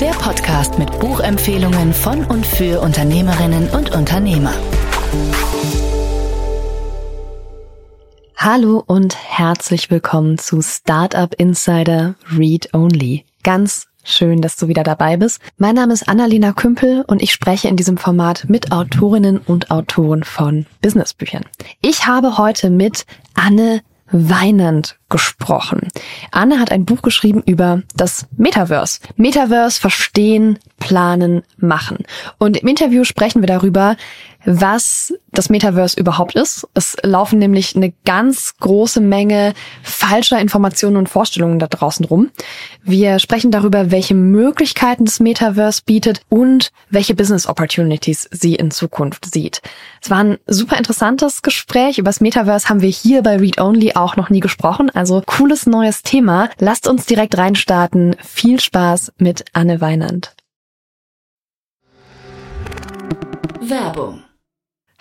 Der Podcast mit Buchempfehlungen von und für Unternehmerinnen und Unternehmer. Hallo und herzlich willkommen zu Startup Insider Read Only. Ganz schön, dass du wieder dabei bist. Mein Name ist Annalena Kümpel und ich spreche in diesem Format mit Autorinnen und Autoren von Businessbüchern. Ich habe heute mit Anne Weinand gesprochen. Anne hat ein Buch geschrieben über das Metaverse. Metaverse verstehen, planen, machen. Und im Interview sprechen wir darüber, was das Metaverse überhaupt ist. Es laufen nämlich eine ganz große Menge falscher Informationen und Vorstellungen da draußen rum. Wir sprechen darüber, welche Möglichkeiten das Metaverse bietet und welche Business Opportunities sie in Zukunft sieht. Es war ein super interessantes Gespräch. Über das Metaverse haben wir hier bei Read Only auch noch nie gesprochen. Also cooles neues Thema. Lasst uns direkt reinstarten. Viel Spaß mit Anne Weinand. Werbung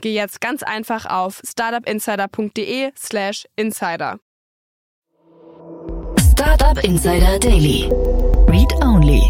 geh jetzt ganz einfach auf startupinsider.de/slash insider. Startup Insider Daily. Read Only.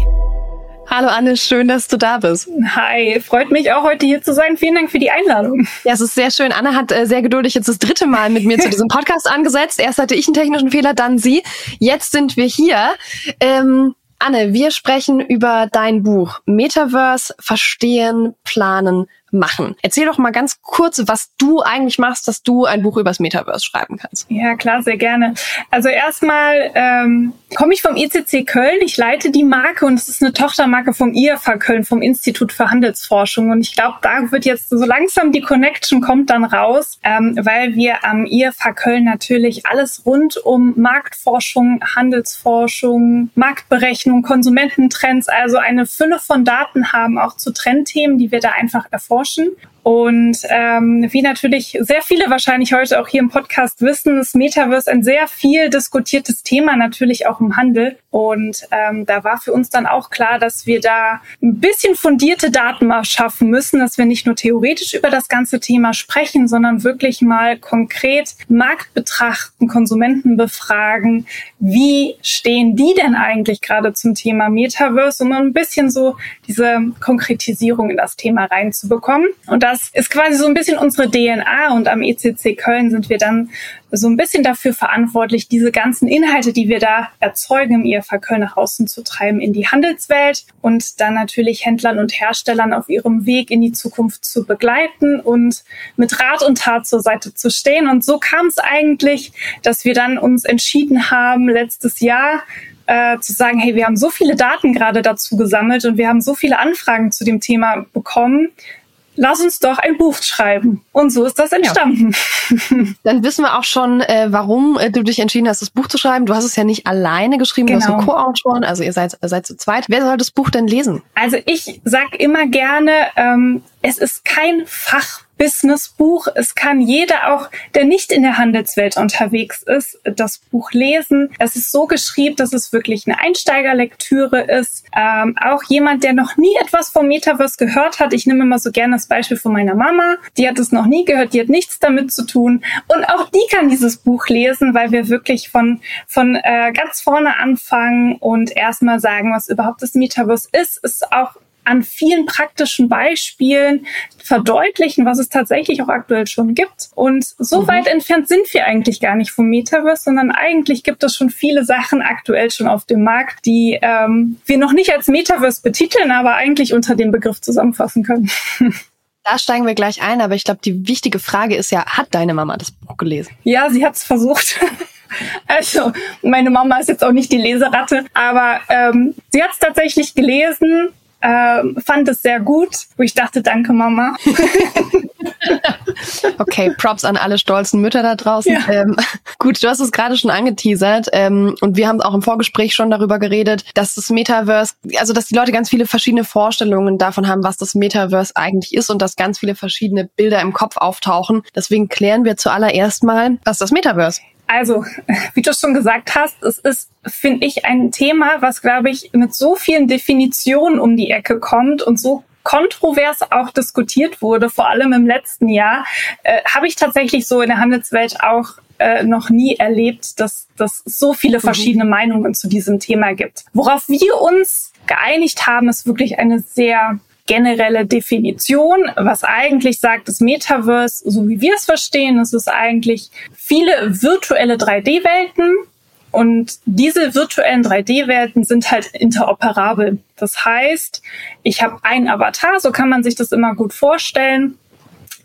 Hallo Anne, schön, dass du da bist. Hi, freut mich auch heute hier zu sein. Vielen Dank für die Einladung. Ja, es ist sehr schön. Anne hat äh, sehr geduldig jetzt das dritte Mal mit mir zu diesem Podcast angesetzt. Erst hatte ich einen technischen Fehler, dann sie. Jetzt sind wir hier. Ähm, Anne, wir sprechen über dein Buch Metaverse verstehen, planen, machen. Erzähl doch mal ganz kurz, was du eigentlich machst, dass du ein Buch übers Metaverse schreiben kannst. Ja, klar, sehr gerne. Also erstmal ähm, komme ich vom ICC Köln. Ich leite die Marke und es ist eine Tochtermarke vom IFA Köln, vom Institut für Handelsforschung. Und ich glaube, da wird jetzt so langsam die Connection kommt dann raus, ähm, weil wir am IFA Köln natürlich alles rund um Marktforschung, Handelsforschung, Marktberechnung, Konsumententrends, also eine Fülle von Daten haben, auch zu Trendthemen, die wir da einfach erforschen erforschen. Und ähm, wie natürlich sehr viele wahrscheinlich heute auch hier im Podcast wissen, ist Metaverse ein sehr viel diskutiertes Thema, natürlich auch im Handel. Und ähm, da war für uns dann auch klar, dass wir da ein bisschen fundierte Daten mal schaffen müssen, dass wir nicht nur theoretisch über das ganze Thema sprechen, sondern wirklich mal konkret Markt betrachten, Konsumenten befragen, wie stehen die denn eigentlich gerade zum Thema Metaverse, um ein bisschen so diese Konkretisierung in das Thema reinzubekommen. Und das ist quasi so ein bisschen unsere DNA und am ECC Köln sind wir dann so ein bisschen dafür verantwortlich, diese ganzen Inhalte, die wir da erzeugen im IFA Köln nach außen zu treiben in die Handelswelt und dann natürlich Händlern und Herstellern auf ihrem Weg in die Zukunft zu begleiten und mit Rat und Tat zur Seite zu stehen. Und so kam es eigentlich, dass wir dann uns entschieden haben, letztes Jahr äh, zu sagen, hey, wir haben so viele Daten gerade dazu gesammelt und wir haben so viele Anfragen zu dem Thema bekommen, lass uns doch ein Buch schreiben. Und so ist das entstanden. Ja. Dann wissen wir auch schon, äh, warum äh, du dich entschieden hast, das Buch zu schreiben. Du hast es ja nicht alleine geschrieben, genau. du hast einen genau. Co-Autoren, also ihr seid, seid zu zweit. Wer soll das Buch denn lesen? Also ich sag immer gerne, ähm, es ist kein Fach Businessbuch. Es kann jeder auch, der nicht in der Handelswelt unterwegs ist, das Buch lesen. Es ist so geschrieben, dass es wirklich eine Einsteigerlektüre ist. Ähm, auch jemand, der noch nie etwas vom Metaverse gehört hat. Ich nehme immer so gerne das Beispiel von meiner Mama. Die hat es noch nie gehört, die hat nichts damit zu tun. Und auch die kann dieses Buch lesen, weil wir wirklich von, von äh, ganz vorne anfangen und erstmal sagen, was überhaupt das Metaverse ist. Ist auch an vielen praktischen Beispielen verdeutlichen, was es tatsächlich auch aktuell schon gibt. Und so mhm. weit entfernt sind wir eigentlich gar nicht vom Metaverse, sondern eigentlich gibt es schon viele Sachen aktuell schon auf dem Markt, die ähm, wir noch nicht als Metaverse betiteln, aber eigentlich unter dem Begriff zusammenfassen können. Da steigen wir gleich ein, aber ich glaube, die wichtige Frage ist ja, hat deine Mama das Buch gelesen? Ja, sie hat es versucht. Also, meine Mama ist jetzt auch nicht die Leseratte, aber ähm, sie hat es tatsächlich gelesen ähm, fand es sehr gut, wo ich dachte, danke Mama. okay, Props an alle stolzen Mütter da draußen. Ja. Ähm, gut, du hast es gerade schon angeteasert ähm, und wir haben auch im Vorgespräch schon darüber geredet, dass das Metaverse, also dass die Leute ganz viele verschiedene Vorstellungen davon haben, was das Metaverse eigentlich ist und dass ganz viele verschiedene Bilder im Kopf auftauchen. Deswegen klären wir zuallererst mal, was ist das Metaverse? Also, wie du schon gesagt hast, es ist, finde ich, ein Thema, was, glaube ich, mit so vielen Definitionen um die Ecke kommt und so kontrovers auch diskutiert wurde, vor allem im letzten Jahr, äh, habe ich tatsächlich so in der Handelswelt auch äh, noch nie erlebt, dass dass es so viele mhm. verschiedene mhm. Meinungen zu diesem Thema gibt. Worauf wir uns geeinigt haben, ist wirklich eine sehr generelle Definition, was eigentlich sagt, das Metaverse, so wie wir es verstehen, es ist eigentlich viele virtuelle 3D-Welten, und diese virtuellen 3D-Welten sind halt interoperabel. Das heißt, ich habe einen Avatar, so kann man sich das immer gut vorstellen,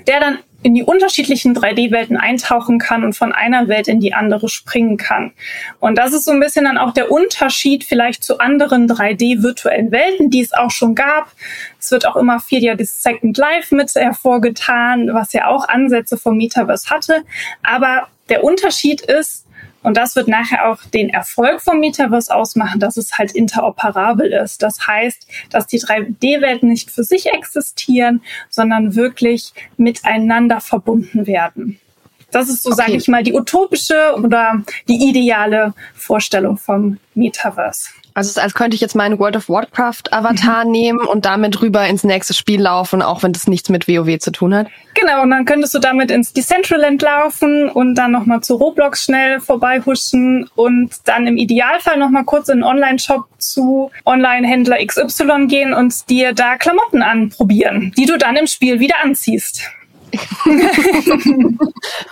der dann in die unterschiedlichen 3D-Welten eintauchen kann und von einer Welt in die andere springen kann. Und das ist so ein bisschen dann auch der Unterschied vielleicht zu anderen 3D-virtuellen Welten, die es auch schon gab. Es wird auch immer viel ja das Second Life mit hervorgetan, was ja auch Ansätze vom Metaverse hatte. Aber der Unterschied ist, und das wird nachher auch den Erfolg vom Metaverse ausmachen, dass es halt interoperabel ist. Das heißt, dass die 3D-Welten nicht für sich existieren, sondern wirklich miteinander verbunden werden. Das ist so, okay. sage ich mal, die utopische oder die ideale Vorstellung vom Metaverse. Also es ist, als könnte ich jetzt meinen World of Warcraft Avatar mhm. nehmen und damit rüber ins nächste Spiel laufen, auch wenn das nichts mit WoW zu tun hat. Genau, und dann könntest du damit ins Decentraland laufen und dann nochmal zu Roblox schnell vorbeihuschen und dann im Idealfall nochmal kurz in den Online-Shop zu Online-Händler XY gehen und dir da Klamotten anprobieren, die du dann im Spiel wieder anziehst.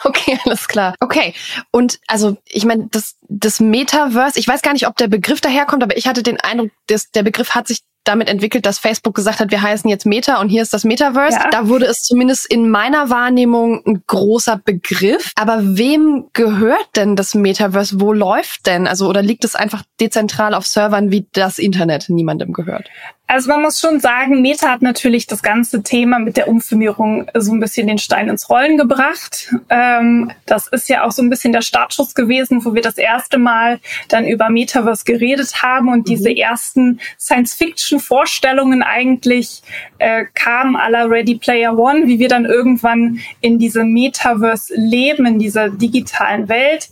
okay, alles klar. Okay. Und also, ich meine, das, das Metaverse, ich weiß gar nicht, ob der Begriff daherkommt, aber ich hatte den Eindruck, dass der Begriff hat sich damit entwickelt, dass Facebook gesagt hat, wir heißen jetzt Meta und hier ist das Metaverse. Ja. Da wurde es zumindest in meiner Wahrnehmung ein großer Begriff. Aber wem gehört denn das Metaverse? Wo läuft denn? Also, oder liegt es einfach dezentral auf Servern wie das Internet niemandem gehört? Also man muss schon sagen, Meta hat natürlich das ganze Thema mit der Umfirmierung so ein bisschen den Stein ins Rollen gebracht. Ähm, das ist ja auch so ein bisschen der Startschuss gewesen, wo wir das erste Mal dann über Metaverse geredet haben und mhm. diese ersten Science-Fiction-Vorstellungen eigentlich äh, kamen aller Ready Player One, wie wir dann irgendwann in diesem Metaverse leben, in dieser digitalen Welt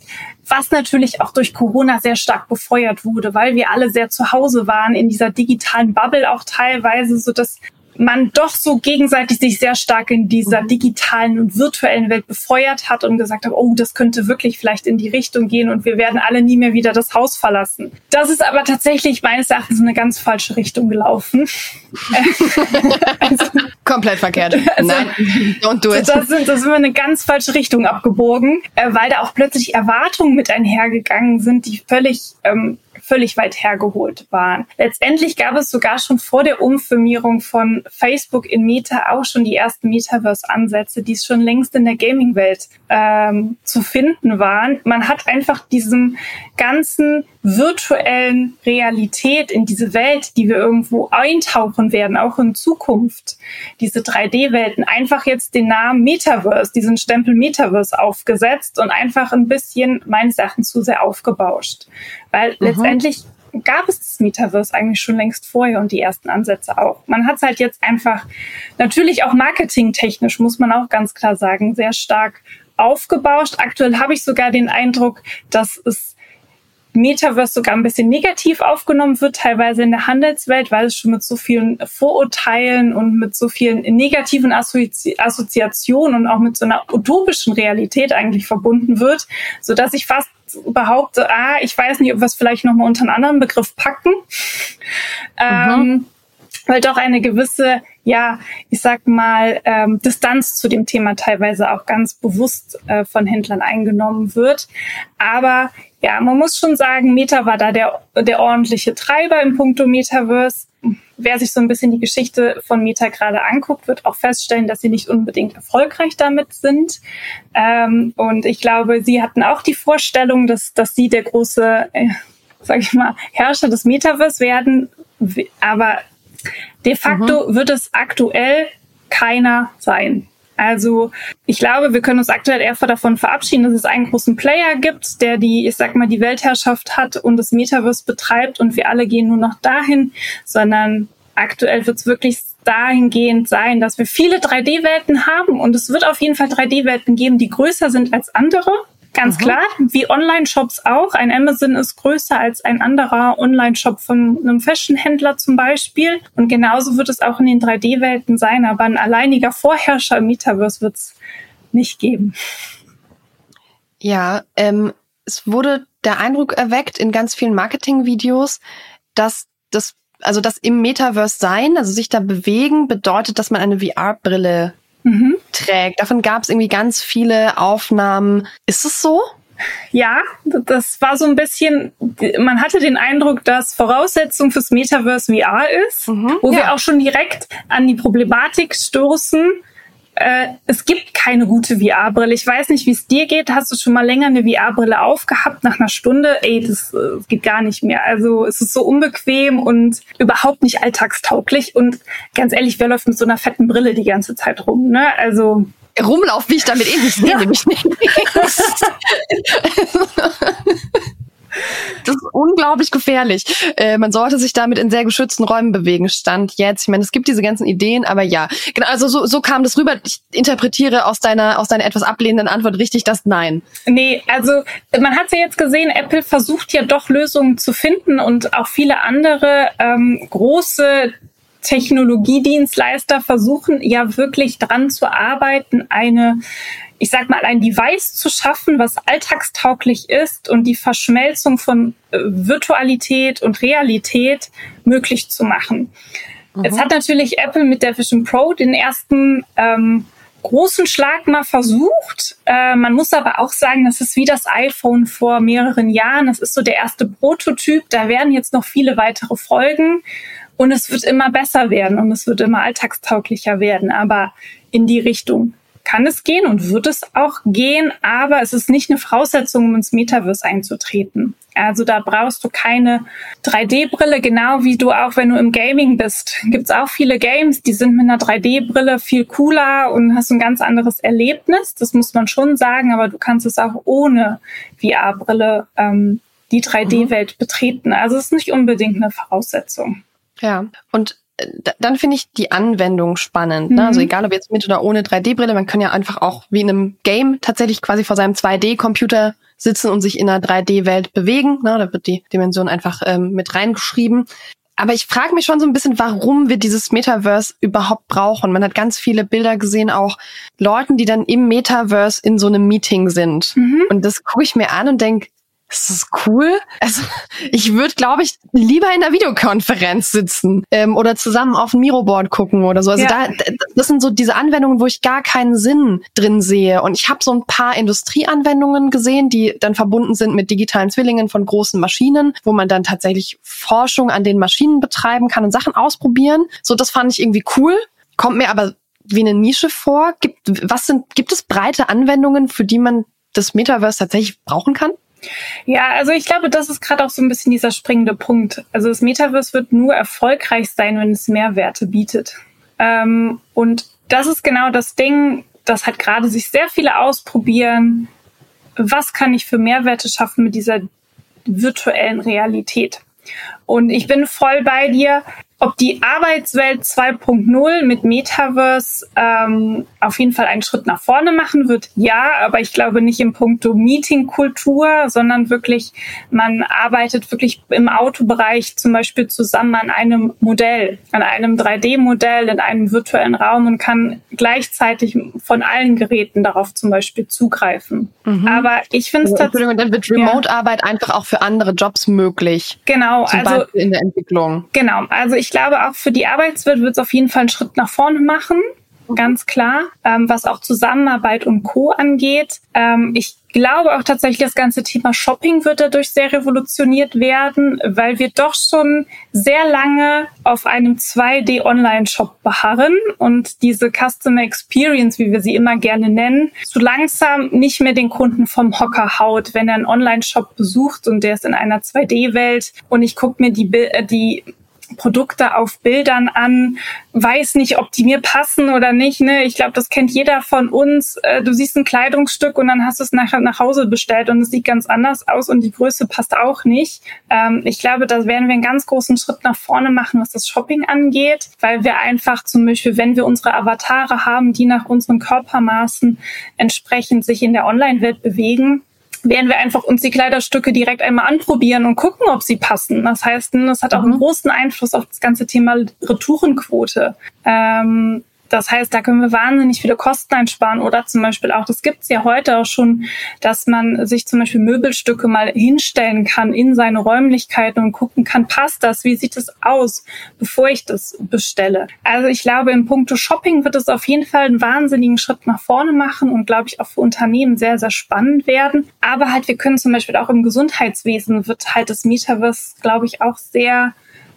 was natürlich auch durch Corona sehr stark befeuert wurde, weil wir alle sehr zu Hause waren in dieser digitalen Bubble auch teilweise, so dass man doch so gegenseitig sich sehr stark in dieser mhm. digitalen und virtuellen Welt befeuert hat und gesagt hat, oh, das könnte wirklich vielleicht in die Richtung gehen und wir werden alle nie mehr wieder das Haus verlassen. Das ist aber tatsächlich meines Erachtens eine ganz falsche Richtung gelaufen. also, Komplett verkehrt. Also, Nein, don't do it. Das sind, das sind wir eine ganz falsche Richtung abgebogen, äh, weil da auch plötzlich Erwartungen mit einhergegangen sind, die völlig ähm, völlig weit hergeholt waren. Letztendlich gab es sogar schon vor der Umfirmierung von Facebook in Meta auch schon die ersten Metaverse-Ansätze, die es schon längst in der Gaming-Welt ähm, zu finden waren. Man hat einfach diesem ganzen virtuellen Realität in diese Welt, die wir irgendwo eintauchen werden, auch in Zukunft, diese 3D-Welten, einfach jetzt den Namen Metaverse, diesen Stempel Metaverse aufgesetzt und einfach ein bisschen meines Erachtens zu sehr aufgebauscht. Weil mhm. letztendlich gab es das Metaverse eigentlich schon längst vorher und die ersten Ansätze auch. Man hat es halt jetzt einfach natürlich auch marketingtechnisch, muss man auch ganz klar sagen, sehr stark aufgebauscht. Aktuell habe ich sogar den Eindruck, dass es Metaverse sogar ein bisschen negativ aufgenommen wird, teilweise in der Handelswelt, weil es schon mit so vielen Vorurteilen und mit so vielen negativen Assozi Assoziationen und auch mit so einer utopischen Realität eigentlich verbunden wird, so dass ich fast behaupte, ah, ich weiß nicht, ob wir es vielleicht nochmal unter einen anderen Begriff packen. Mhm. Ähm, weil doch eine gewisse, ja, ich sag mal, ähm, Distanz zu dem Thema teilweise auch ganz bewusst äh, von Händlern eingenommen wird. Aber ja, man muss schon sagen, Meta war da der, der ordentliche Treiber im Punkto Metaverse. Wer sich so ein bisschen die Geschichte von Meta gerade anguckt, wird auch feststellen, dass sie nicht unbedingt erfolgreich damit sind. Ähm, und ich glaube, sie hatten auch die Vorstellung, dass, dass sie der große, äh, sag ich mal, Herrscher des Metaverse werden. Aber De facto mhm. wird es aktuell keiner sein. Also ich glaube, wir können uns aktuell eher davon verabschieden, dass es einen großen Player gibt, der die, ich sag mal, die Weltherrschaft hat und das Metaverse betreibt und wir alle gehen nur noch dahin, sondern aktuell wird es wirklich dahingehend sein, dass wir viele 3D-Welten haben und es wird auf jeden Fall 3D-Welten geben, die größer sind als andere. Ganz mhm. klar, wie Online-Shops auch. Ein Amazon ist größer als ein anderer Online-Shop von einem Fashion-Händler zum Beispiel. Und genauso wird es auch in den 3D-Welten sein. Aber ein alleiniger Vorherrscher im Metaverse wird es nicht geben. Ja, ähm, es wurde der Eindruck erweckt in ganz vielen Marketing-Videos, dass das, also das im Metaverse sein, also sich da bewegen, bedeutet, dass man eine VR-Brille mhm. Trägt. Davon gab es irgendwie ganz viele Aufnahmen. Ist es so? Ja, das war so ein bisschen, man hatte den Eindruck, dass Voraussetzung fürs Metaverse VR ist, mhm, wo ja. wir auch schon direkt an die Problematik stoßen, äh, es gibt keine gute VR-Brille. Ich weiß nicht, wie es dir geht. Hast du schon mal länger eine VR-Brille aufgehabt nach einer Stunde? Ey, das äh, geht gar nicht mehr. Also es ist so unbequem und überhaupt nicht alltagstauglich. Und ganz ehrlich, wer läuft mit so einer fetten Brille die ganze Zeit rum? Ne? Also rumlaufen, wie ich damit eh nicht sehe, ja. nämlich nicht. Das ist unglaublich gefährlich. Äh, man sollte sich damit in sehr geschützten Räumen bewegen. Stand jetzt. Ich meine, es gibt diese ganzen Ideen, aber ja. Genau, also so, so kam das rüber. Ich interpretiere aus deiner, aus deiner etwas ablehnenden Antwort richtig das Nein. Nee, also man hat ja jetzt gesehen, Apple versucht ja doch Lösungen zu finden und auch viele andere ähm, große Technologiedienstleister versuchen ja wirklich dran zu arbeiten, eine ich sag mal, ein Device zu schaffen, was alltagstauglich ist und die Verschmelzung von äh, Virtualität und Realität möglich zu machen. Mhm. Jetzt hat natürlich Apple mit der Vision Pro den ersten ähm, großen Schlag mal versucht. Äh, man muss aber auch sagen, das ist wie das iPhone vor mehreren Jahren. Das ist so der erste Prototyp. Da werden jetzt noch viele weitere folgen. Und es wird immer besser werden und es wird immer alltagstauglicher werden, aber in die Richtung kann es gehen und wird es auch gehen, aber es ist nicht eine Voraussetzung, um ins Metaverse einzutreten. Also da brauchst du keine 3D-Brille, genau wie du auch, wenn du im Gaming bist. Gibt es auch viele Games, die sind mit einer 3D-Brille viel cooler und hast ein ganz anderes Erlebnis. Das muss man schon sagen, aber du kannst es auch ohne VR-Brille ähm, die 3D-Welt mhm. betreten. Also es ist nicht unbedingt eine Voraussetzung. Ja, und dann finde ich die Anwendung spannend. Ne? Also mhm. Also egal ob jetzt mit oder ohne 3D-Brille, man kann ja einfach auch wie in einem Game tatsächlich quasi vor seinem 2D-Computer sitzen und sich in einer 3D-Welt bewegen. Ne? Da wird die Dimension einfach ähm, mit reingeschrieben. Aber ich frage mich schon so ein bisschen, warum wir dieses Metaverse überhaupt brauchen. Man hat ganz viele Bilder gesehen, auch Leuten, die dann im Metaverse in so einem Meeting sind. Mhm. Und das gucke ich mir an und denk ist das cool? Also ich würde, glaube ich, lieber in einer Videokonferenz sitzen ähm, oder zusammen auf ein Miroboard gucken oder so. Also ja. da, das sind so diese Anwendungen, wo ich gar keinen Sinn drin sehe. Und ich habe so ein paar Industrieanwendungen gesehen, die dann verbunden sind mit digitalen Zwillingen von großen Maschinen, wo man dann tatsächlich Forschung an den Maschinen betreiben kann und Sachen ausprobieren. So, das fand ich irgendwie cool. Kommt mir aber wie eine Nische vor. Gibt, was sind, gibt es breite Anwendungen, für die man das Metaverse tatsächlich brauchen kann? Ja, also ich glaube, das ist gerade auch so ein bisschen dieser springende Punkt. Also das Metaverse wird nur erfolgreich sein, wenn es Mehrwerte bietet. Ähm, und das ist genau das Ding, das hat gerade sich sehr viele ausprobieren. Was kann ich für Mehrwerte schaffen mit dieser virtuellen Realität? Und ich bin voll bei dir. Ob die Arbeitswelt 2.0 mit Metaverse ähm, auf jeden Fall einen Schritt nach vorne machen wird, ja, aber ich glaube nicht im Punkto Meetingkultur, sondern wirklich, man arbeitet wirklich im Autobereich zum Beispiel zusammen an einem Modell, an einem 3D-Modell in einem virtuellen Raum und kann gleichzeitig von allen Geräten darauf zum Beispiel zugreifen. Mhm. Aber ich finde es also, tatsächlich. Dann wird Remote-Arbeit ja. einfach auch für andere Jobs möglich. Genau, zum also Beispiel in der Entwicklung. Genau, also ich glaube, auch für die Arbeitswelt wird es auf jeden Fall einen Schritt nach vorne machen ganz klar, ähm, was auch Zusammenarbeit und Co. angeht. Ähm, ich glaube auch tatsächlich, das ganze Thema Shopping wird dadurch sehr revolutioniert werden, weil wir doch schon sehr lange auf einem 2D-Online-Shop beharren und diese Customer Experience, wie wir sie immer gerne nennen, so langsam nicht mehr den Kunden vom Hocker haut, wenn er einen Online-Shop besucht und der ist in einer 2D-Welt und ich gucke mir die, äh, die Produkte auf Bildern an, weiß nicht, ob die mir passen oder nicht. Ne? Ich glaube, das kennt jeder von uns. Äh, du siehst ein Kleidungsstück und dann hast du es nachher nach Hause bestellt und es sieht ganz anders aus und die Größe passt auch nicht. Ähm, ich glaube, da werden wir einen ganz großen Schritt nach vorne machen, was das Shopping angeht, weil wir einfach zum Beispiel, wenn wir unsere Avatare haben, die nach unseren Körpermaßen entsprechend sich in der Online-Welt bewegen, werden wir einfach uns die Kleiderstücke direkt einmal anprobieren und gucken, ob sie passen. Das heißt, das hat auch einen mhm. großen Einfluss auf das ganze Thema Retourenquote. Ähm, das heißt, da können wir wahnsinnig viele Kosten einsparen oder zum Beispiel auch, das gibt's ja heute auch schon, dass man sich zum Beispiel Möbelstücke mal hinstellen kann in seine Räumlichkeiten und gucken kann, passt das, wie sieht es aus, bevor ich das bestelle. Also ich glaube, im Punkto Shopping wird es auf jeden Fall einen wahnsinnigen Schritt nach vorne machen und glaube ich auch für Unternehmen sehr, sehr spannend werden. Aber halt, wir können zum Beispiel auch im Gesundheitswesen wird halt das Metaverse, glaube ich, auch sehr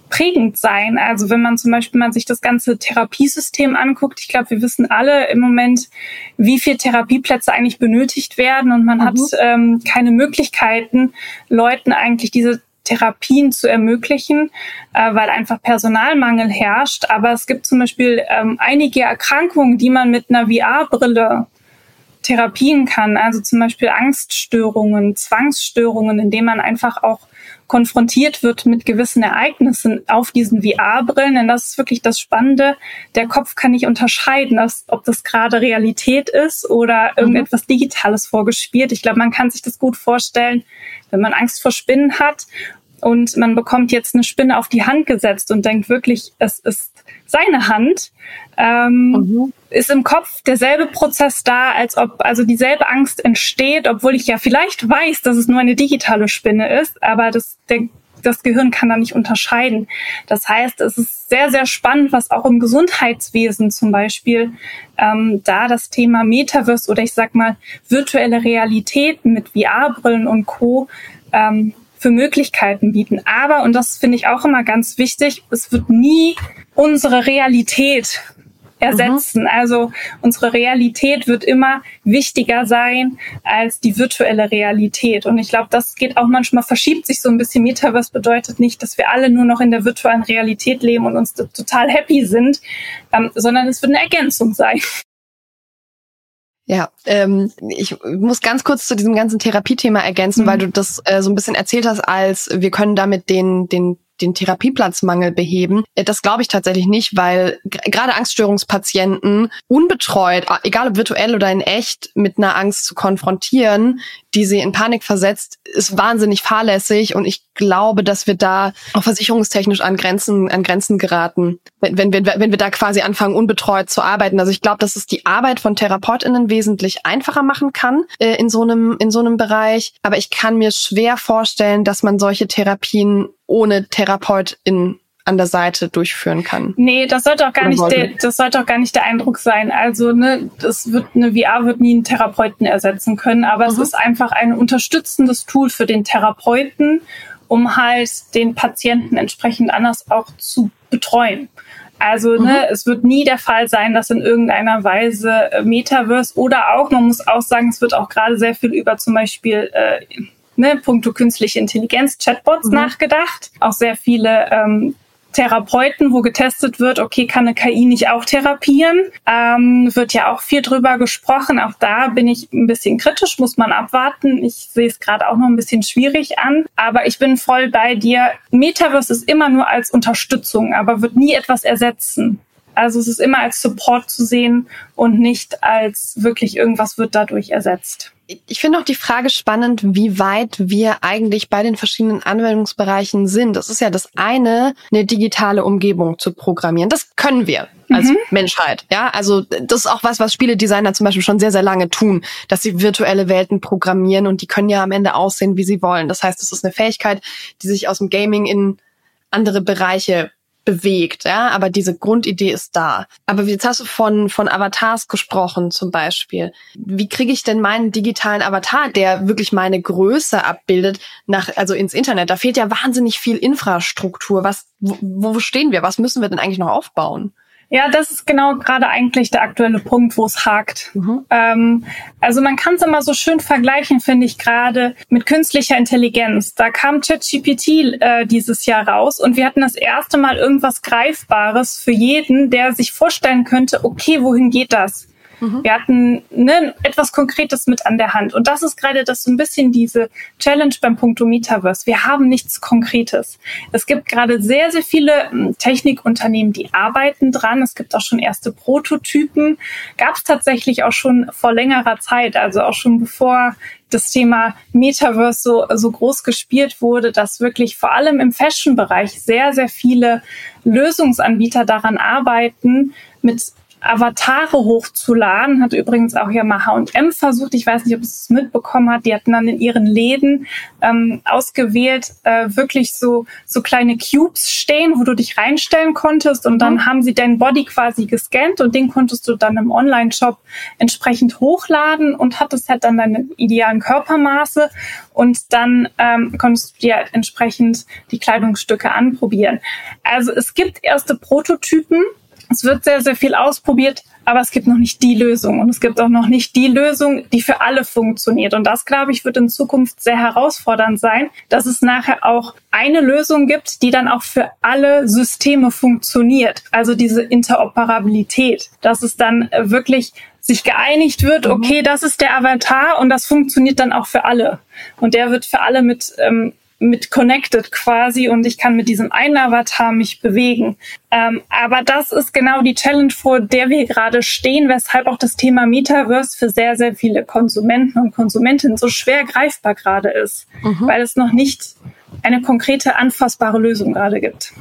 prägend sein. Also wenn man zum Beispiel man sich das ganze Therapiesystem anguckt, ich glaube, wir wissen alle im Moment, wie viel Therapieplätze eigentlich benötigt werden und man mhm. hat ähm, keine Möglichkeiten, Leuten eigentlich diese Therapien zu ermöglichen, äh, weil einfach Personalmangel herrscht. Aber es gibt zum Beispiel ähm, einige Erkrankungen, die man mit einer VR-Brille therapien kann. Also zum Beispiel Angststörungen, Zwangsstörungen, indem man einfach auch konfrontiert wird mit gewissen Ereignissen auf diesen VR-Brillen. Denn das ist wirklich das Spannende. Der Kopf kann nicht unterscheiden, dass, ob das gerade Realität ist oder mhm. irgendetwas Digitales vorgespielt. Ich glaube, man kann sich das gut vorstellen, wenn man Angst vor Spinnen hat und man bekommt jetzt eine Spinne auf die Hand gesetzt und denkt wirklich, es ist seine Hand, ähm, mhm. ist im Kopf derselbe Prozess da, als ob also dieselbe Angst entsteht, obwohl ich ja vielleicht weiß, dass es nur eine digitale Spinne ist, aber das, der, das Gehirn kann da nicht unterscheiden. Das heißt, es ist sehr, sehr spannend, was auch im Gesundheitswesen zum Beispiel ähm, da das Thema Metaverse oder ich sag mal virtuelle Realitäten mit VR-Brillen und Co. Ähm, für Möglichkeiten bieten. Aber, und das finde ich auch immer ganz wichtig, es wird nie unsere Realität ersetzen. Mhm. Also unsere Realität wird immer wichtiger sein als die virtuelle Realität. Und ich glaube, das geht auch manchmal, verschiebt sich so ein bisschen. Metaverse bedeutet nicht, dass wir alle nur noch in der virtuellen Realität leben und uns total happy sind, ähm, sondern es wird eine Ergänzung sein. Ja, ähm, ich muss ganz kurz zu diesem ganzen Therapiethema ergänzen, mhm. weil du das äh, so ein bisschen erzählt hast, als wir können damit den, den den Therapieplatzmangel beheben. Äh, das glaube ich tatsächlich nicht, weil gerade Angststörungspatienten unbetreut, egal ob virtuell oder in echt, mit einer Angst zu konfrontieren, die sie in Panik versetzt, ist wahnsinnig fahrlässig und ich glaube, dass wir da auch versicherungstechnisch an Grenzen, an Grenzen geraten, wenn, wenn, wir, wenn wir da quasi anfangen, unbetreut zu arbeiten. Also ich glaube, dass es die Arbeit von TherapeutInnen wesentlich einfacher machen kann äh, in so einem, in so einem Bereich. Aber ich kann mir schwer vorstellen, dass man solche Therapien ohne Therapeutin an der Seite durchführen kann. Nee, das sollte auch gar nicht der, das sollte auch gar nicht der Eindruck sein. Also, ne, das wird, eine VR wird nie einen Therapeuten ersetzen können, aber mhm. es ist einfach ein unterstützendes Tool für den Therapeuten, um halt den Patienten entsprechend anders auch zu betreuen. Also ne, mhm. es wird nie der Fall sein, dass in irgendeiner Weise äh, Metaverse oder auch, man muss auch sagen, es wird auch gerade sehr viel über zum Beispiel äh, ne, puncto künstliche Intelligenz, Chatbots mhm. nachgedacht. Auch sehr viele ähm, Therapeuten, wo getestet wird, okay, kann eine KI nicht auch therapieren? Ähm, wird ja auch viel drüber gesprochen. Auch da bin ich ein bisschen kritisch, muss man abwarten. Ich sehe es gerade auch noch ein bisschen schwierig an. Aber ich bin voll bei dir. Metaverse ist immer nur als Unterstützung, aber wird nie etwas ersetzen. Also es ist immer als Support zu sehen und nicht als wirklich irgendwas wird dadurch ersetzt. Ich finde auch die Frage spannend, wie weit wir eigentlich bei den verschiedenen Anwendungsbereichen sind. Das ist ja das eine, eine digitale Umgebung zu programmieren. Das können wir als mhm. Menschheit. Ja, also das ist auch was, was Spieledesigner zum Beispiel schon sehr, sehr lange tun, dass sie virtuelle Welten programmieren und die können ja am Ende aussehen, wie sie wollen. Das heißt, es ist eine Fähigkeit, die sich aus dem Gaming in andere Bereiche bewegt, ja, aber diese Grundidee ist da. Aber jetzt hast du von, von Avatars gesprochen zum Beispiel. Wie kriege ich denn meinen digitalen Avatar, der wirklich meine Größe abbildet, nach, also ins Internet? Da fehlt ja wahnsinnig viel Infrastruktur. Was, wo, wo stehen wir? Was müssen wir denn eigentlich noch aufbauen? Ja, das ist genau gerade eigentlich der aktuelle Punkt, wo es hakt. Mhm. Ähm, also man kann es immer so schön vergleichen, finde ich gerade mit künstlicher Intelligenz. Da kam ChatGPT äh, dieses Jahr raus und wir hatten das erste Mal irgendwas Greifbares für jeden, der sich vorstellen könnte, okay, wohin geht das? Mhm. Wir hatten ne, etwas Konkretes mit an der Hand. Und das ist gerade das so ein bisschen diese Challenge beim Punkto Metaverse. Wir haben nichts Konkretes. Es gibt gerade sehr, sehr viele hm, Technikunternehmen, die arbeiten dran. Es gibt auch schon erste Prototypen. Gab es tatsächlich auch schon vor längerer Zeit, also auch schon bevor das Thema Metaverse so, so groß gespielt wurde, dass wirklich vor allem im Fashion-Bereich sehr, sehr viele Lösungsanbieter daran arbeiten, mit Avatare hochzuladen. Hat übrigens auch ja mal H&M versucht. Ich weiß nicht, ob es mitbekommen hat. Die hatten dann in ihren Läden ähm, ausgewählt äh, wirklich so so kleine Cubes stehen, wo du dich reinstellen konntest und dann mhm. haben sie deinen Body quasi gescannt und den konntest du dann im Online-Shop entsprechend hochladen und hattest halt dann deine idealen Körpermaße und dann ähm, konntest du dir entsprechend die Kleidungsstücke anprobieren. Also es gibt erste Prototypen es wird sehr, sehr viel ausprobiert, aber es gibt noch nicht die Lösung und es gibt auch noch nicht die Lösung, die für alle funktioniert. Und das, glaube ich, wird in Zukunft sehr herausfordernd sein, dass es nachher auch eine Lösung gibt, die dann auch für alle Systeme funktioniert. Also diese Interoperabilität, dass es dann wirklich sich geeinigt wird, mhm. okay, das ist der Avatar und das funktioniert dann auch für alle. Und der wird für alle mit ähm, mit connected quasi und ich kann mit diesem einen Avatar mich bewegen. Ähm, aber das ist genau die Challenge, vor der wir gerade stehen, weshalb auch das Thema Metaverse für sehr, sehr viele Konsumenten und Konsumentinnen so schwer greifbar gerade ist, mhm. weil es noch nicht eine konkrete, anfassbare Lösung gerade gibt.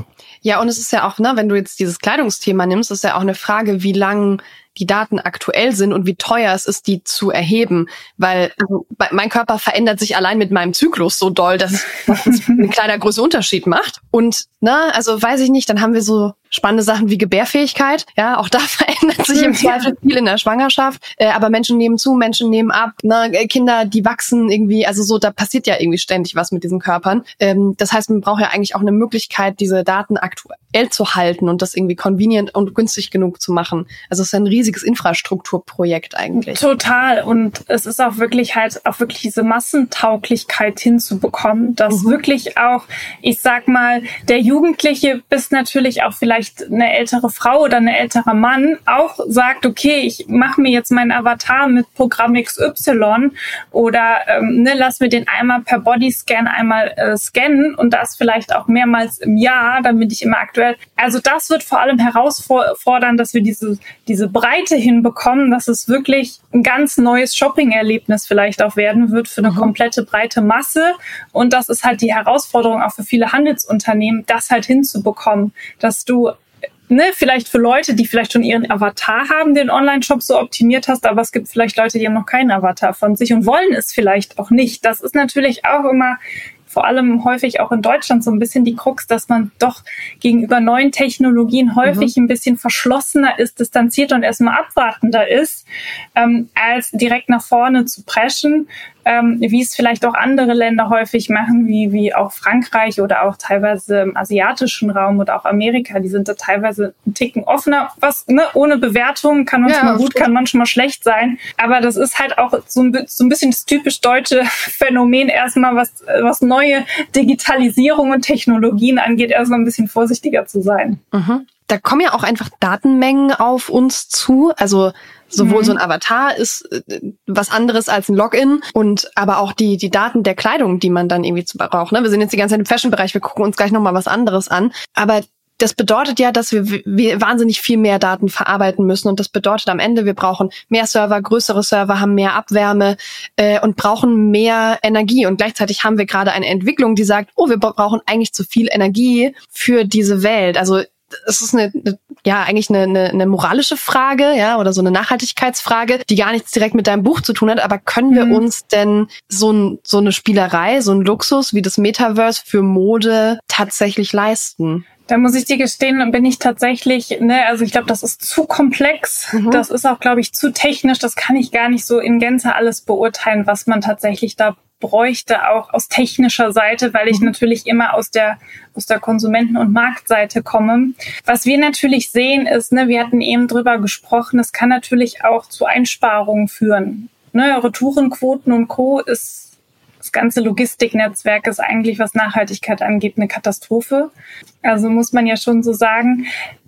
Ja, und es ist ja auch, ne, wenn du jetzt dieses Kleidungsthema nimmst, ist ja auch eine Frage, wie lang die Daten aktuell sind und wie teuer es ist, die zu erheben. Weil also, mein Körper verändert sich allein mit meinem Zyklus so doll, dass es ein kleiner großer Unterschied macht. Und na, also weiß ich nicht, dann haben wir so spannende Sachen wie Gebärfähigkeit. Ja, auch da verändert sich im Zweifel viel in der Schwangerschaft. Äh, aber Menschen nehmen zu, Menschen nehmen ab. Ne? Kinder, die wachsen irgendwie, also so, da passiert ja irgendwie ständig was mit diesen Körpern. Ähm, das heißt, man braucht ja eigentlich auch eine Möglichkeit, diese Daten aktuell zu halten und das irgendwie convenient und günstig genug zu machen. Also es ist ein riesiges Infrastrukturprojekt eigentlich. Total. Und es ist auch wirklich halt auch wirklich diese Massentauglichkeit hinzubekommen, dass mhm. wirklich auch, ich sag mal, der Jugendliche bis natürlich auch vielleicht eine ältere Frau oder ein älterer Mann auch sagt, okay, ich mache mir jetzt meinen Avatar mit Programm XY oder ähm, ne, lass mir den einmal per Bodyscan einmal äh, scannen und das vielleicht auch mehrmals im Jahr, damit ich immer aktuell. Also das wird vor allem herausfordern, dass wir diese, diese Breite hinbekommen, dass es wirklich ein ganz neues Shopping-Erlebnis vielleicht auch werden wird für eine mhm. komplette breite Masse. Und das ist halt die Herausforderung auch für viele Handelsunternehmen, das halt hinzubekommen, dass du ne, vielleicht für Leute, die vielleicht schon ihren Avatar haben, den Online-Shop so optimiert hast, aber es gibt vielleicht Leute, die haben noch keinen Avatar von sich und wollen es vielleicht auch nicht. Das ist natürlich auch immer vor allem häufig auch in Deutschland so ein bisschen die Krux, dass man doch gegenüber neuen Technologien häufig mhm. ein bisschen verschlossener ist, distanzierter und erstmal abwartender ist, ähm, als direkt nach vorne zu preschen ähm, wie es vielleicht auch andere Länder häufig machen, wie, wie auch Frankreich oder auch teilweise im asiatischen Raum oder auch Amerika, die sind da teilweise ein Ticken offener, was ne, ohne Bewertung kann manchmal ja, gut, kann manchmal schlecht sein. Aber das ist halt auch so ein, so ein bisschen das typisch deutsche Phänomen, erstmal was, was neue Digitalisierung und Technologien angeht, erstmal ein bisschen vorsichtiger zu sein. Mhm da kommen ja auch einfach Datenmengen auf uns zu. Also Sowohl mhm. so ein Avatar ist äh, was anderes als ein Login und aber auch die, die Daten der Kleidung, die man dann irgendwie braucht. Ne? Wir sind jetzt die ganze Zeit im Fashion-Bereich, wir gucken uns gleich nochmal was anderes an. Aber das bedeutet ja, dass wir, wir wahnsinnig viel mehr Daten verarbeiten müssen und das bedeutet am Ende, wir brauchen mehr Server, größere Server, haben mehr Abwärme äh, und brauchen mehr Energie und gleichzeitig haben wir gerade eine Entwicklung, die sagt, oh, wir brauchen eigentlich zu viel Energie für diese Welt. Also es ist eine, eine ja eigentlich eine, eine, eine moralische Frage, ja, oder so eine Nachhaltigkeitsfrage, die gar nichts direkt mit deinem Buch zu tun hat. Aber können wir mhm. uns denn so, ein, so eine Spielerei, so ein Luxus wie das Metaverse für Mode tatsächlich leisten? Da muss ich dir gestehen, bin ich tatsächlich, ne, also ich glaube, das ist zu komplex. Mhm. Das ist auch, glaube ich, zu technisch. Das kann ich gar nicht so in Gänze alles beurteilen, was man tatsächlich da bräuchte, auch aus technischer Seite, weil ich mhm. natürlich immer aus der, aus der Konsumenten- und Marktseite komme. Was wir natürlich sehen ist, ne, wir hatten eben drüber gesprochen, es kann natürlich auch zu Einsparungen führen. Ne, Retourenquoten und Co. ist das ganze Logistiknetzwerk ist eigentlich, was Nachhaltigkeit angeht, eine Katastrophe. Also muss man ja schon so sagen,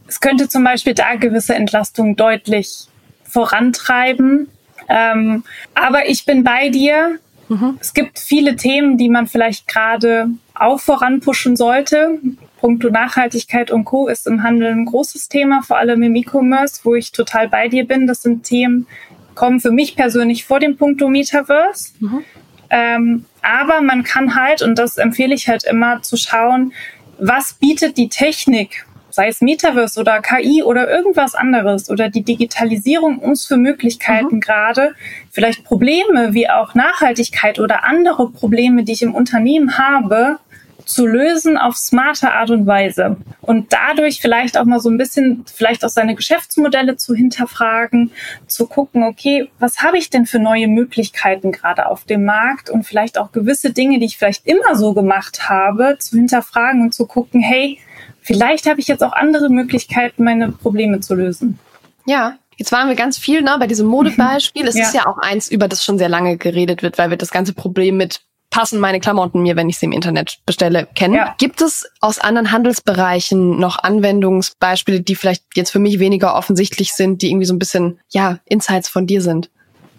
es könnte zum Beispiel da gewisse Entlastungen deutlich vorantreiben. Ähm, aber ich bin bei dir. Mhm. Es gibt viele Themen, die man vielleicht gerade auch voranpushen sollte. Punkto Nachhaltigkeit und Co. ist im Handel ein großes Thema, vor allem im E-Commerce, wo ich total bei dir bin. Das sind Themen, kommen für mich persönlich vor dem Punkto Metaverse. Mhm. Ähm, aber man kann halt, und das empfehle ich halt immer, zu schauen, was bietet die Technik, sei es Metaverse oder KI oder irgendwas anderes oder die Digitalisierung uns für Möglichkeiten mhm. gerade, vielleicht Probleme wie auch Nachhaltigkeit oder andere Probleme, die ich im Unternehmen habe, zu lösen auf smarte Art und Weise und dadurch vielleicht auch mal so ein bisschen, vielleicht auch seine Geschäftsmodelle zu hinterfragen, zu gucken, okay, was habe ich denn für neue Möglichkeiten gerade auf dem Markt und vielleicht auch gewisse Dinge, die ich vielleicht immer so gemacht habe, zu hinterfragen und zu gucken, hey, vielleicht habe ich jetzt auch andere Möglichkeiten, meine Probleme zu lösen. Ja, Jetzt waren wir ganz viel ne, bei diesem Modebeispiel. Es ja. ist ja auch eins, über das schon sehr lange geredet wird, weil wir das ganze Problem mit passen meine Klamotten mir, wenn ich sie im Internet bestelle, kennen. Ja. Gibt es aus anderen Handelsbereichen noch Anwendungsbeispiele, die vielleicht jetzt für mich weniger offensichtlich sind, die irgendwie so ein bisschen, ja, Insights von dir sind?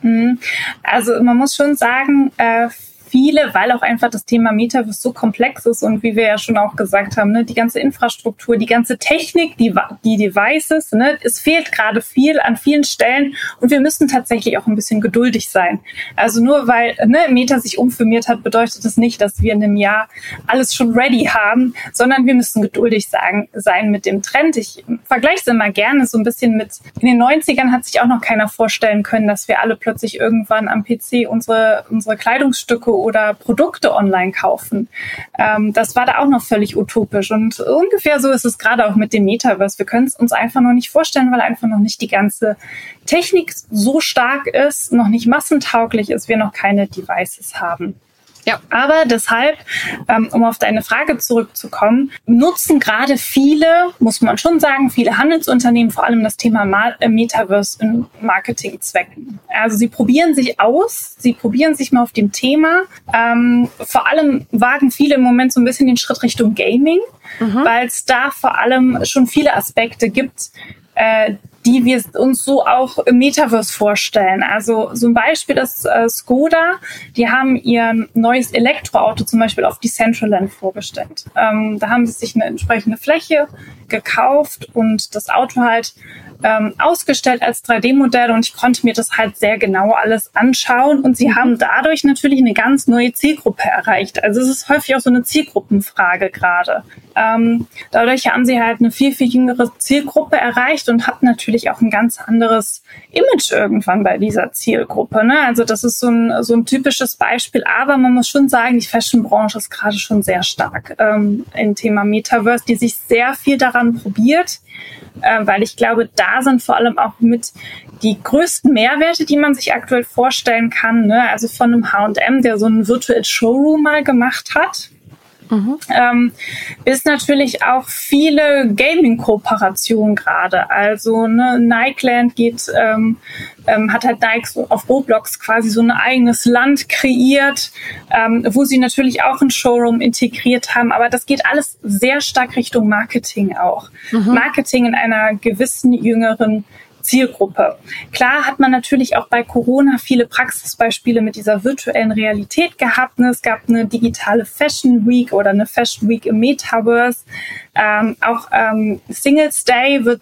Hm. Also man muss schon sagen, äh, viele, weil auch einfach das Thema Metaverse so komplex ist und wie wir ja schon auch gesagt haben, ne, die ganze Infrastruktur, die ganze Technik, die, die Devices, ne, es fehlt gerade viel an vielen Stellen und wir müssen tatsächlich auch ein bisschen geduldig sein. Also nur weil ne, Meta sich umfirmiert hat, bedeutet das nicht, dass wir in einem Jahr alles schon ready haben, sondern wir müssen geduldig sagen, sein mit dem Trend. Ich vergleiche es immer gerne so ein bisschen mit, in den 90ern hat sich auch noch keiner vorstellen können, dass wir alle plötzlich irgendwann am PC unsere, unsere Kleidungsstücke oder Produkte online kaufen. Ähm, das war da auch noch völlig utopisch. Und ungefähr so ist es gerade auch mit dem Metaverse. Wir können es uns einfach noch nicht vorstellen, weil einfach noch nicht die ganze Technik so stark ist, noch nicht massentauglich ist, wir noch keine Devices haben. Ja. Aber deshalb, ähm, um auf deine Frage zurückzukommen, nutzen gerade viele, muss man schon sagen, viele Handelsunternehmen vor allem das Thema äh, Metaverse in Marketingzwecken. Also sie probieren sich aus, sie probieren sich mal auf dem Thema. Ähm, vor allem wagen viele im Moment so ein bisschen den Schritt Richtung Gaming, mhm. weil es da vor allem schon viele Aspekte gibt, äh, die wir uns so auch im Metaverse vorstellen. Also so ein Beispiel ist äh, Skoda. Die haben ihr neues Elektroauto zum Beispiel auf Decentraland vorgestellt. Ähm, da haben sie sich eine entsprechende Fläche gekauft und das Auto halt ähm, ausgestellt als 3D-Modell und ich konnte mir das halt sehr genau alles anschauen und sie haben dadurch natürlich eine ganz neue Zielgruppe erreicht. Also es ist häufig auch so eine Zielgruppenfrage gerade. Ähm, dadurch haben sie halt eine viel, viel jüngere Zielgruppe erreicht und hatten natürlich auch ein ganz anderes Image irgendwann bei dieser Zielgruppe. Ne? Also das ist so ein, so ein typisches Beispiel. Aber man muss schon sagen, die Fashion-Branche ist gerade schon sehr stark ähm, im Thema Metaverse, die sich sehr viel daran probiert äh, weil ich glaube, da sind vor allem auch mit die größten Mehrwerte, die man sich aktuell vorstellen kann. Ne? Also von einem H&M, der so einen Virtual Showroom mal gemacht hat, Mhm. Ähm, bis natürlich auch viele Gaming-Kooperationen gerade. Also ne, Nikeland geht, ähm, ähm, hat halt Nike auf Roblox quasi so ein eigenes Land kreiert, ähm, wo sie natürlich auch ein Showroom integriert haben. Aber das geht alles sehr stark Richtung Marketing auch. Mhm. Marketing in einer gewissen jüngeren Zielgruppe. Klar hat man natürlich auch bei Corona viele Praxisbeispiele mit dieser virtuellen Realität gehabt. Ne? Es gab eine digitale Fashion Week oder eine Fashion Week im Metaverse. Ähm, auch ähm, Singles Day wird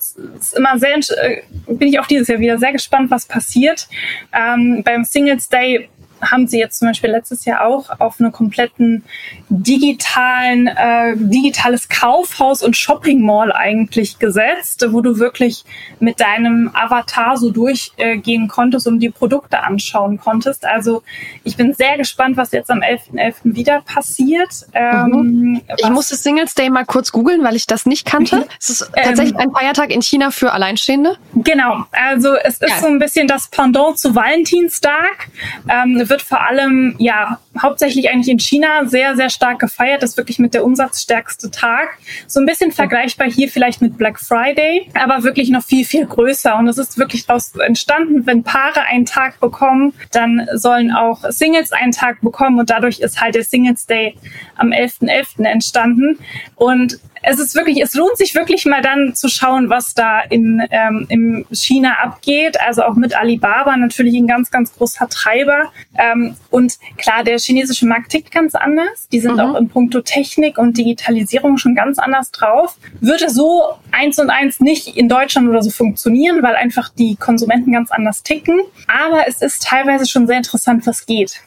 immer sehr, äh, bin ich auch dieses Jahr wieder sehr gespannt, was passiert. Ähm, beim Singles Day haben sie jetzt zum Beispiel letztes Jahr auch auf eine kompletten digitalen, äh, digitales Kaufhaus und Shopping Mall eigentlich gesetzt, wo du wirklich mit deinem Avatar so durchgehen konntest und die Produkte anschauen konntest. Also ich bin sehr gespannt, was jetzt am 11.11. .11. wieder passiert. Ähm, mhm. ich musste Singles Day mal kurz googeln, weil ich das nicht kannte. Mhm. Es ist tatsächlich ähm, ein Feiertag in China für Alleinstehende. Genau, also es ist ja. so ein bisschen das Pendant zu Valentinstag. Ähm, wird vor allem, ja, hauptsächlich eigentlich in China sehr, sehr stark gefeiert. Das ist wirklich mit der umsatzstärkste Tag. So ein bisschen vergleichbar hier vielleicht mit Black Friday, aber wirklich noch viel, viel größer. Und es ist wirklich daraus entstanden, wenn Paare einen Tag bekommen, dann sollen auch Singles einen Tag bekommen und dadurch ist halt der Singles Day am 11.11. .11. entstanden. Und es ist wirklich, es lohnt sich wirklich mal dann zu schauen, was da in, ähm, in China abgeht. Also auch mit Alibaba natürlich ein ganz, ganz großer Treiber. Ähm, und klar, der chinesische Markt tickt ganz anders. Die sind mhm. auch in puncto Technik und Digitalisierung schon ganz anders drauf. Würde so eins und eins nicht in Deutschland oder so funktionieren, weil einfach die Konsumenten ganz anders ticken. Aber es ist teilweise schon sehr interessant, was geht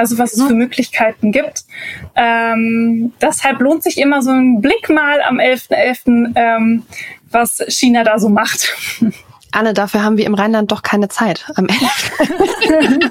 also was es für Möglichkeiten gibt. Ähm, deshalb lohnt sich immer so ein Blick mal am 11.11., .11., ähm, was China da so macht. Anne, dafür haben wir im Rheinland doch keine Zeit am 11.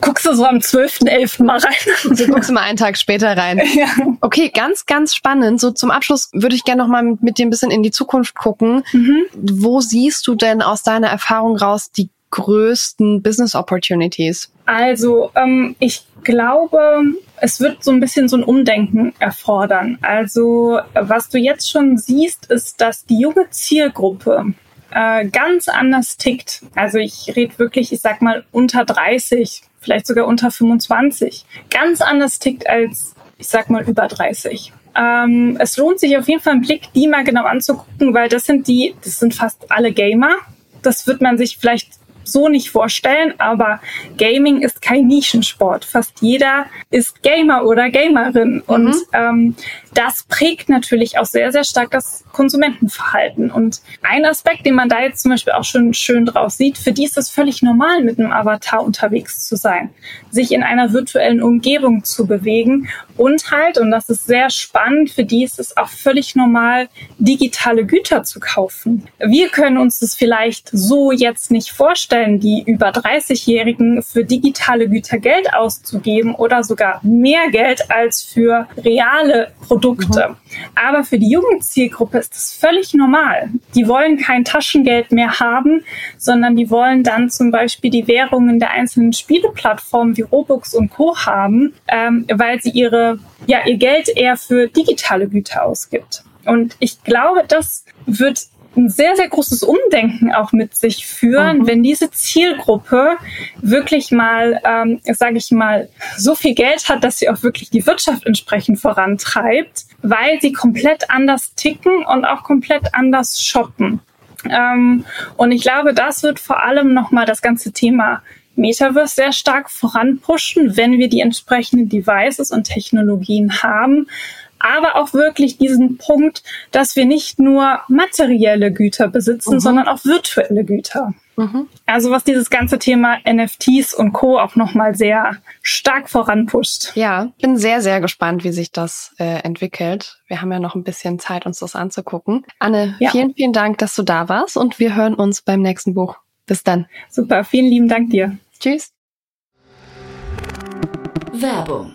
guckst du so am 12.11. mal rein. Du guckst mal einen Tag später rein. Ja. Okay, ganz, ganz spannend. So zum Abschluss würde ich gerne noch mal mit, mit dir ein bisschen in die Zukunft gucken. Mhm. Wo siehst du denn aus deiner Erfahrung raus die größten Business Opportunities? Also ähm, ich glaube, es wird so ein bisschen so ein Umdenken erfordern. Also was du jetzt schon siehst, ist, dass die junge Zielgruppe äh, ganz anders tickt. Also ich rede wirklich, ich sag mal, unter 30, vielleicht sogar unter 25. Ganz anders tickt als, ich sag mal, über 30. Ähm, es lohnt sich auf jeden Fall einen Blick, die mal genau anzugucken, weil das sind die, das sind fast alle Gamer. Das wird man sich vielleicht so nicht vorstellen, aber Gaming ist kein Nischensport. Fast jeder ist Gamer oder Gamerin. Mhm. Und ähm, das prägt natürlich auch sehr, sehr stark das Konsumentenverhalten. Und ein Aspekt, den man da jetzt zum Beispiel auch schon schön drauf sieht, für die ist es völlig normal, mit einem Avatar unterwegs zu sein, sich in einer virtuellen Umgebung zu bewegen und halt, und das ist sehr spannend, für die ist es auch völlig normal, digitale Güter zu kaufen. Wir können uns das vielleicht so jetzt nicht vorstellen, die über 30-Jährigen für digitale Güter Geld auszugeben oder sogar mehr Geld als für reale Produkte Produkte. Mhm. Aber für die Jugendzielgruppe ist das völlig normal. Die wollen kein Taschengeld mehr haben, sondern die wollen dann zum Beispiel die Währungen der einzelnen Spieleplattformen wie Robux und Co. haben, ähm, weil sie ihre, ja, ihr Geld eher für digitale Güter ausgibt. Und ich glaube, das wird ein sehr, sehr großes Umdenken auch mit sich führen, mhm. wenn diese Zielgruppe wirklich mal, ähm, sage ich mal, so viel Geld hat, dass sie auch wirklich die Wirtschaft entsprechend vorantreibt, weil sie komplett anders ticken und auch komplett anders shoppen. Ähm, und ich glaube, das wird vor allem nochmal das ganze Thema Metaverse sehr stark voranpushen, wenn wir die entsprechenden Devices und Technologien haben, aber auch wirklich diesen Punkt, dass wir nicht nur materielle Güter besitzen, mhm. sondern auch virtuelle Güter. Mhm. Also was dieses ganze Thema NFTs und Co. auch nochmal sehr stark voranpusht. Ja, bin sehr, sehr gespannt, wie sich das äh, entwickelt. Wir haben ja noch ein bisschen Zeit, uns das anzugucken. Anne, ja. vielen, vielen Dank, dass du da warst und wir hören uns beim nächsten Buch. Bis dann. Super, vielen lieben Dank dir. Tschüss. Werbung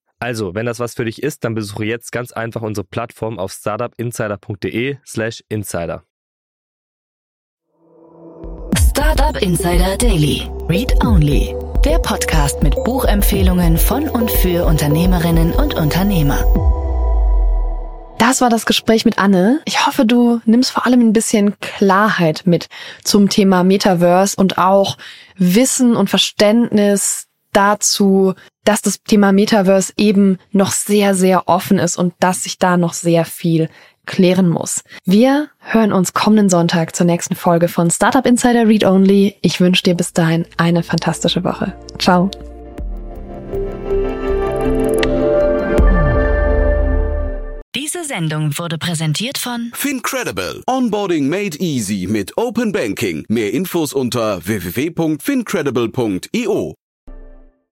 Also, wenn das was für dich ist, dann besuche jetzt ganz einfach unsere Plattform auf startupinsider.de/slash insider. Startup Insider Daily. Read Only. Der Podcast mit Buchempfehlungen von und für Unternehmerinnen und Unternehmer. Das war das Gespräch mit Anne. Ich hoffe, du nimmst vor allem ein bisschen Klarheit mit zum Thema Metaverse und auch Wissen und Verständnis dazu, dass das Thema Metaverse eben noch sehr, sehr offen ist und dass sich da noch sehr viel klären muss. Wir hören uns kommenden Sonntag zur nächsten Folge von Startup Insider Read Only. Ich wünsche dir bis dahin eine fantastische Woche. Ciao. Diese Sendung wurde präsentiert von Fincredible. Onboarding made easy mit Open Banking. Mehr Infos unter www.fincredible.io.